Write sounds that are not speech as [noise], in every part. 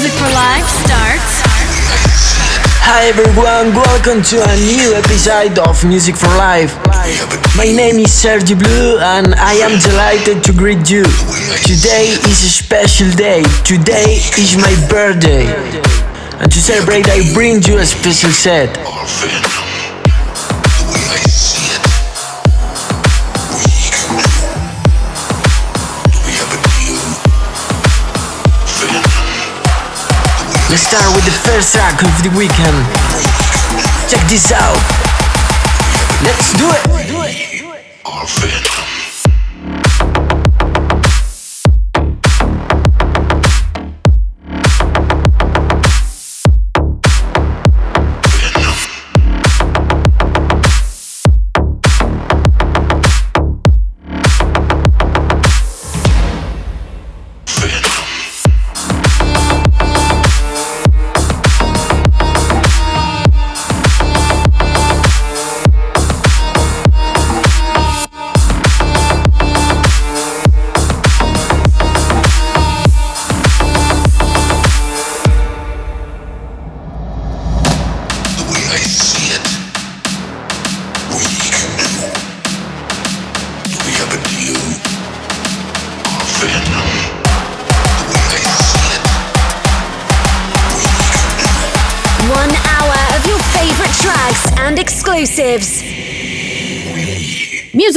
Music for Live starts. Hi everyone, welcome to a new episode of Music for Life. My name is Sergi Blue and I am delighted to greet you. Today is a special day. Today is my birthday. And to celebrate, I bring you a special set. Start with the first track of the weekend. Check this out. Let's do it. One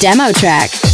Demo track.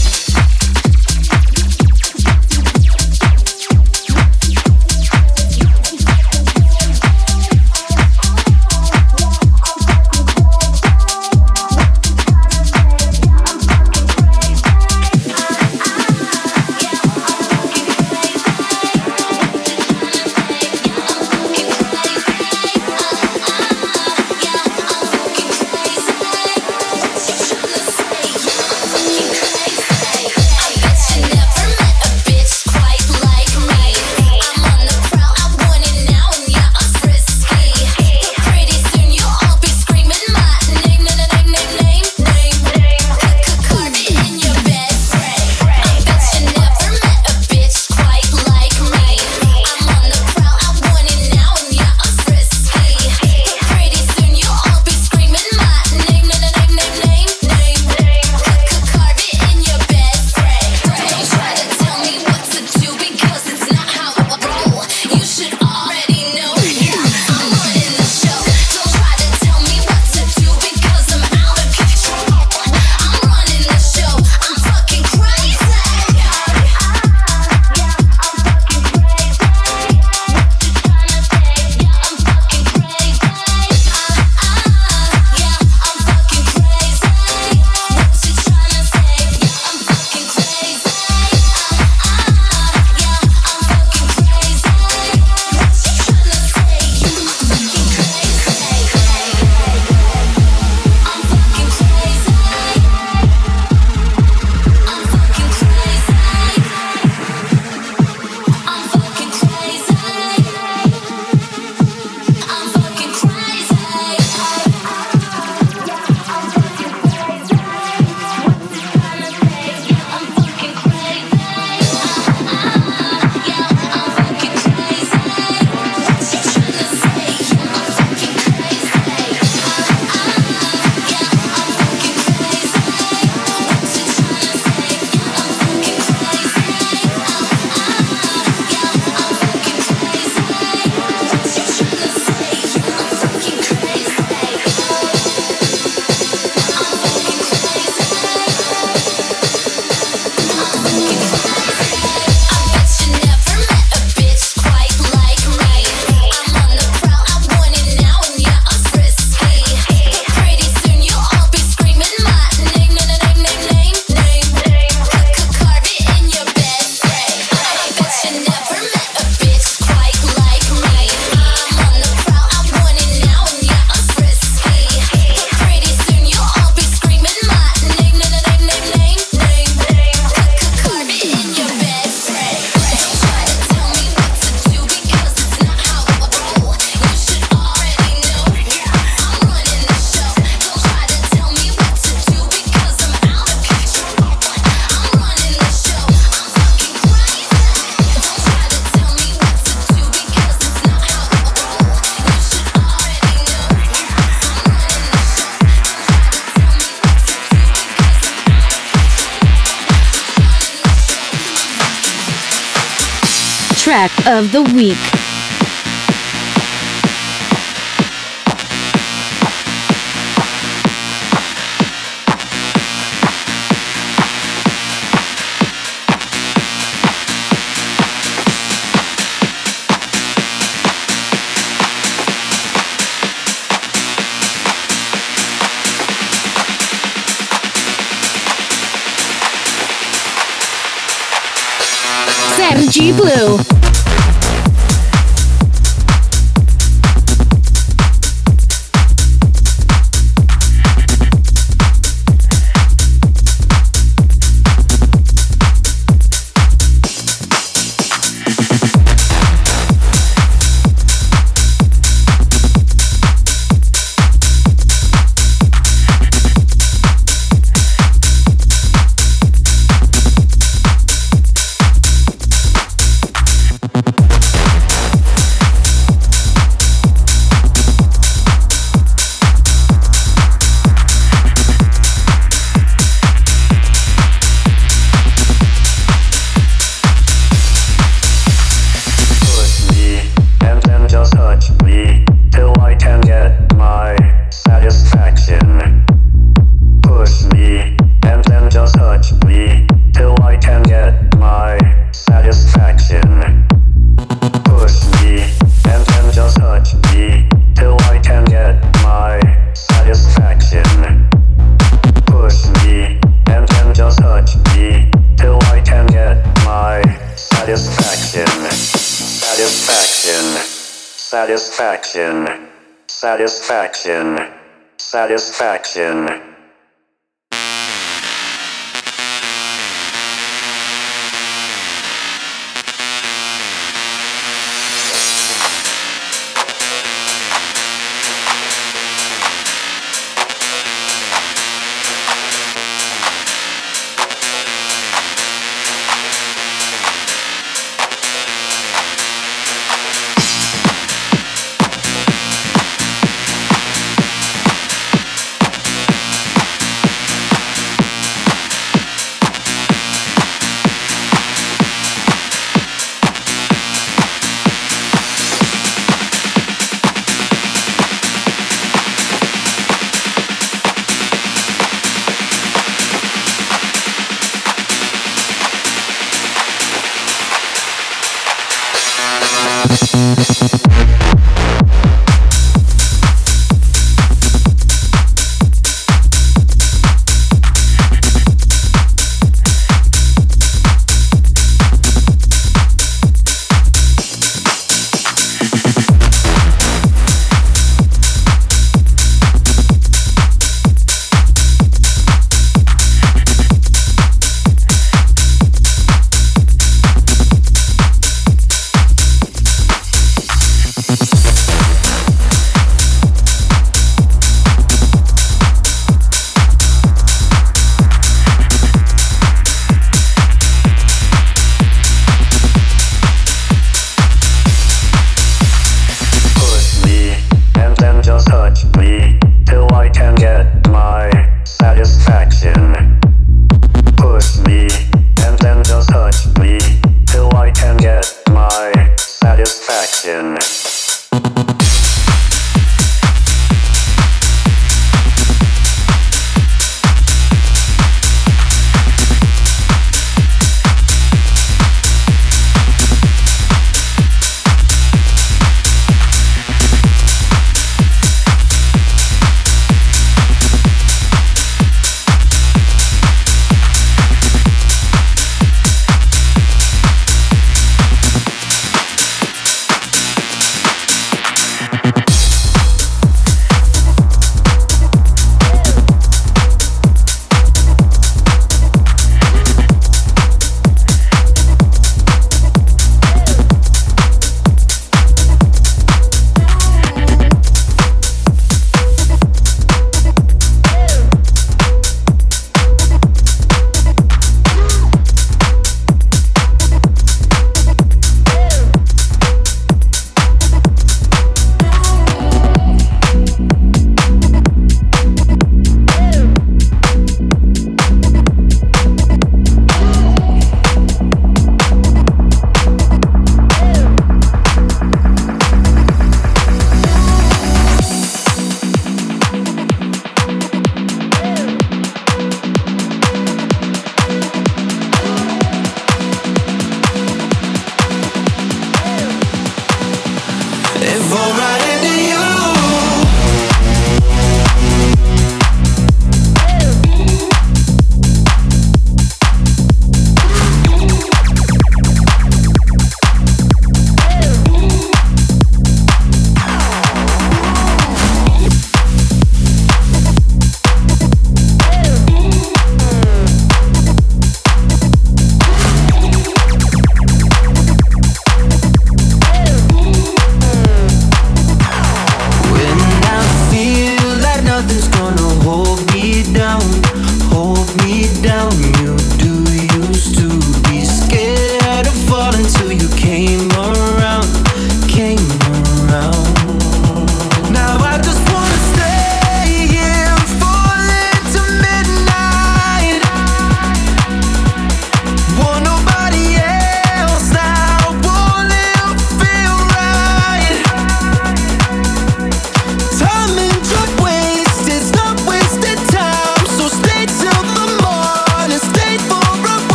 The week. Satisfaction, satisfaction.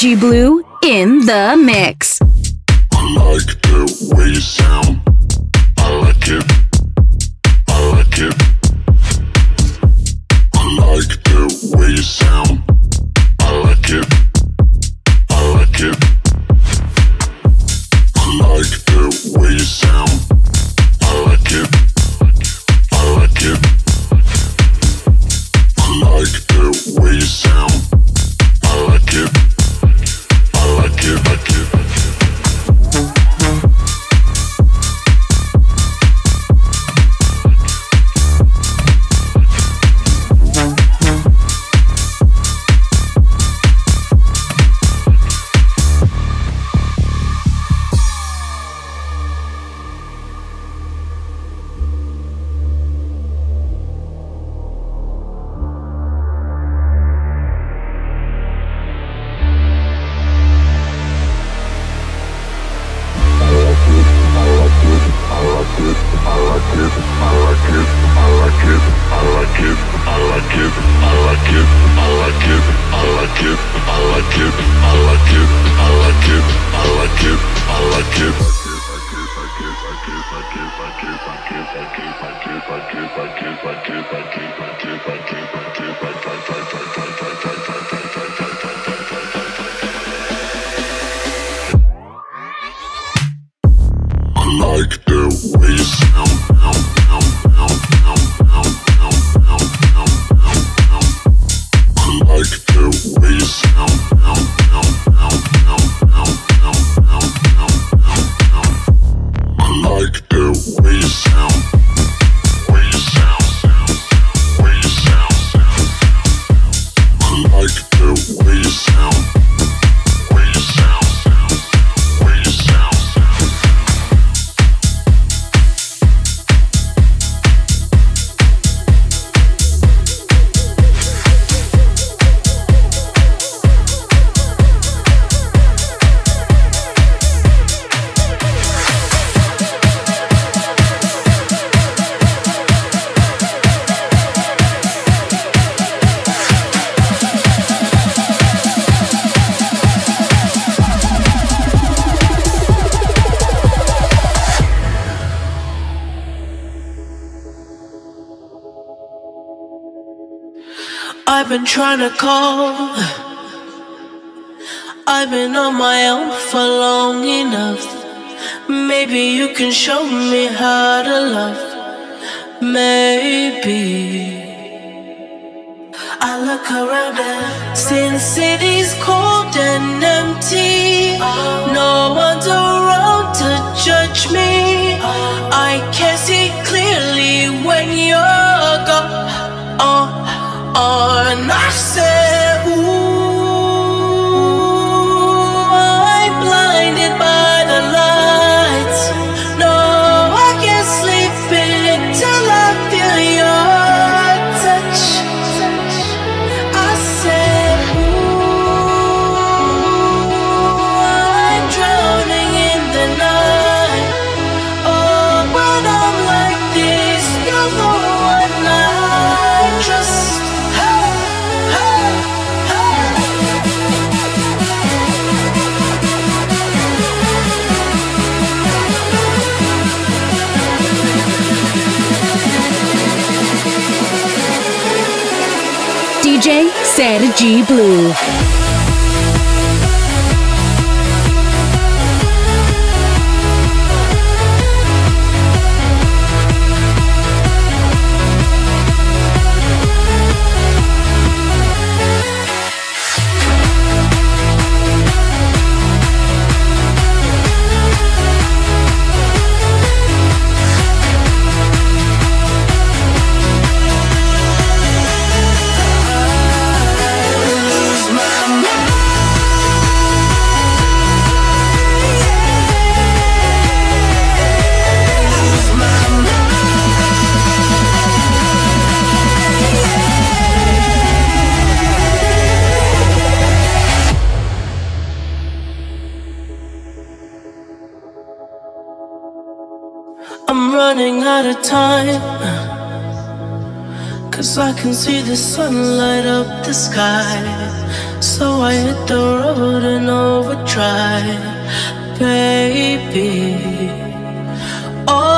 Energy Blue. I've been trying to call. I've been on my own for long enough. Maybe you can show me how to love. Maybe. I look around and since city's cold and empty, no one's around to judge me. I can see clearly when you're gone. Oh on ourselves. G Blue. can see the sun light up the sky. So I hit the road and overdrive, baby. Oh.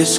It's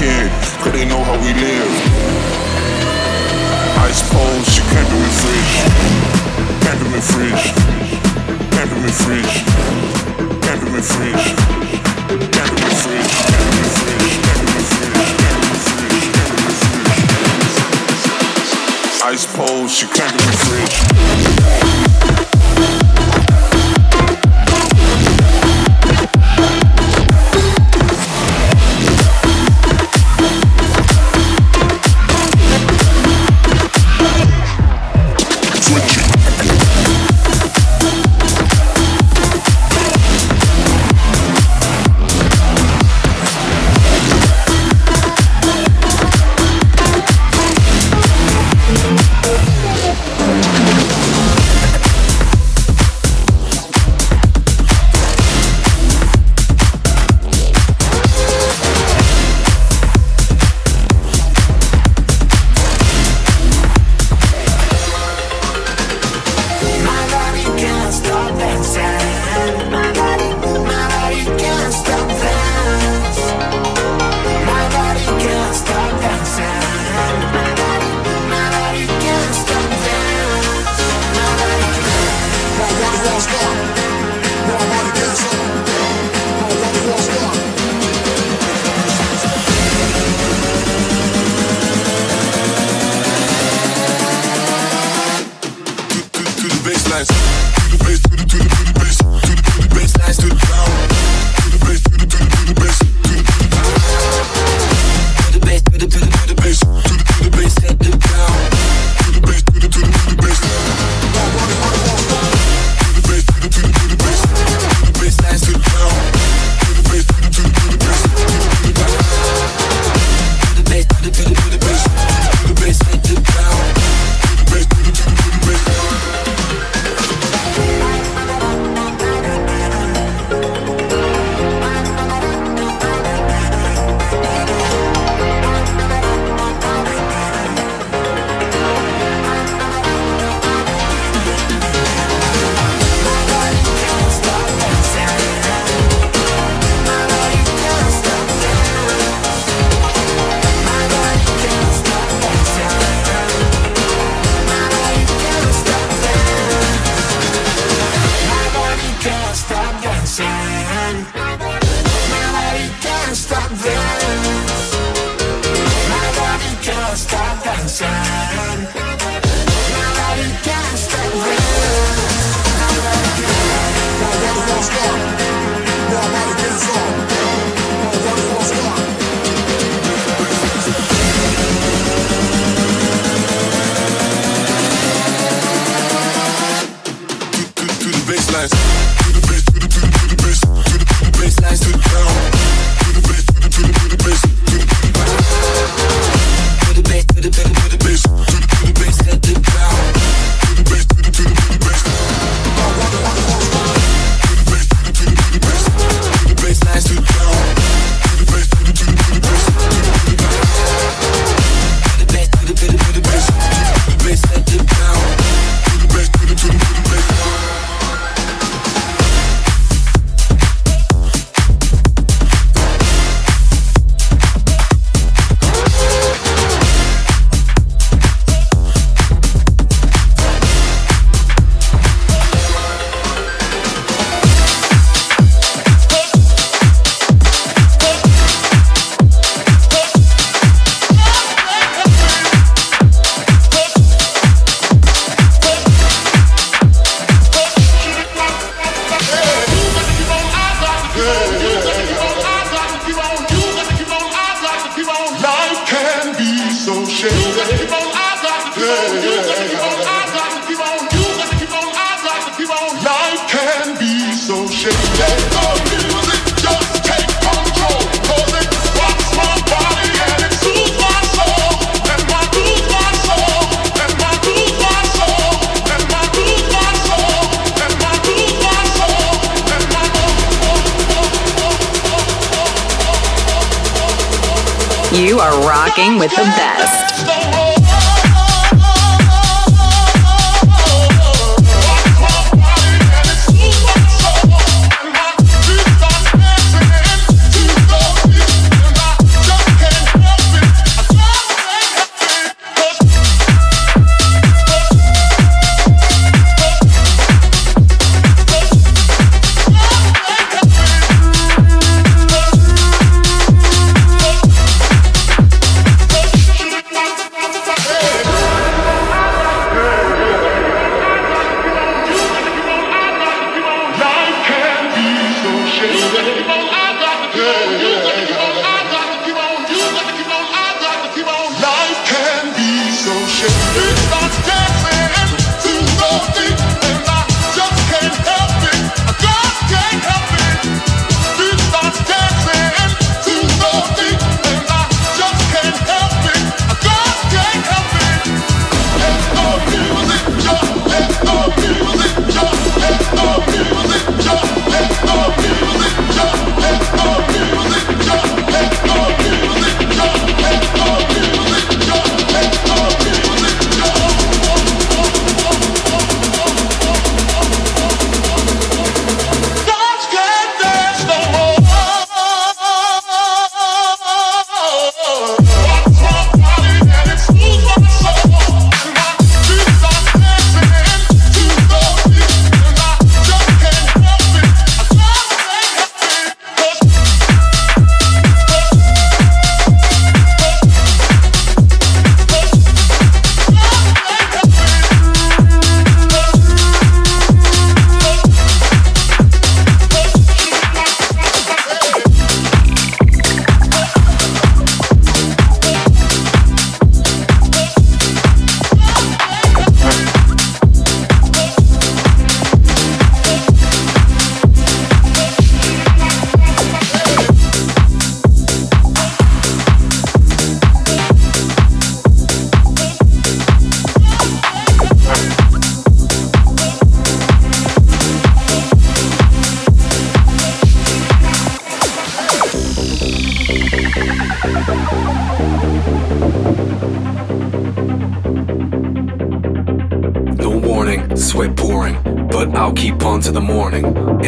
kid, cause they know how we live. Ice cold, she can't be fridge. Can't be refreshed. Can't. Can't be refreshed. Can't. Can't be refreshed. Can't. Can't be refreshed. Ice cold, she can't be fridge. Shit. [laughs]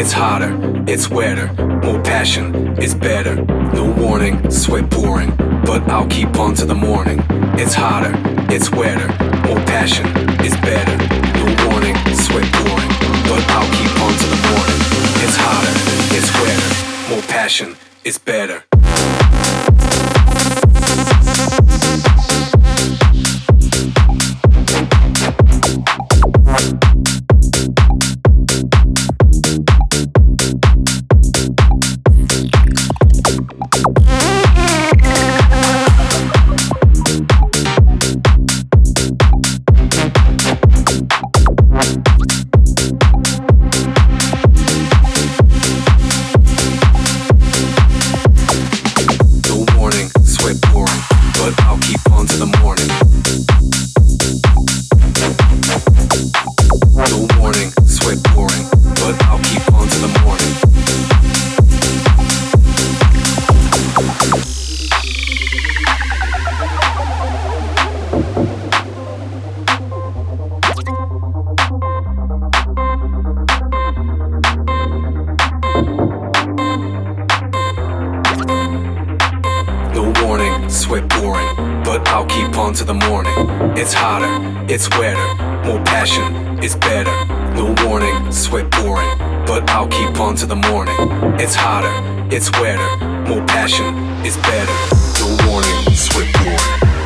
It's hotter, it's wetter, more passion, it's better. No warning, sweat pouring, but I'll keep on to the morning. It's hotter, it's wetter, more passion, it's better. No warning, sweat pouring, but I'll keep on to the morning. It's hotter, it's wetter, more passion, it's better. morning is better. No warning, sweat morning.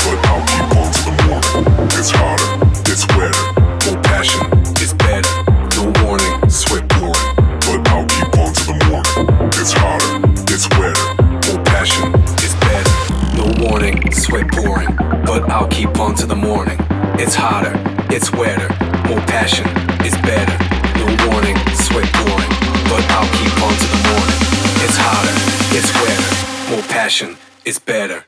But I'll keep on till the morning. It's hotter, it's wetter. More passion is better. Till morning, sweat morning. But I'll keep on till the morning. It's hotter, it's wetter. More passion is better. No warning, sweat pouring. But I'll keep on till the morning. It's hotter, it's wetter. More passion is better. No warning, sweat pouring. But I'll keep on till the morning. It's hotter, it's wetter more passion, is better.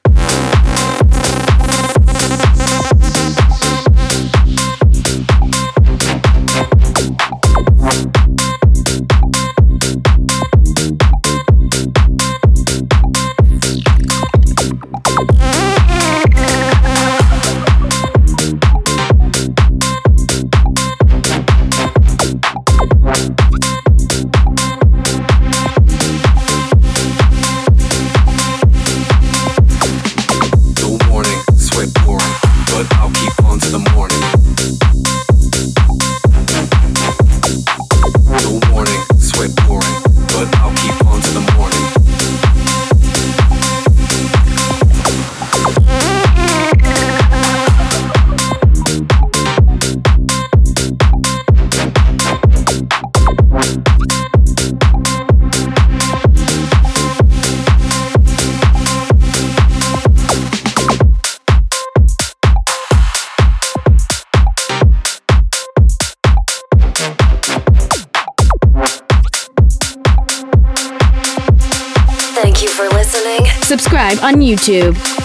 YouTube.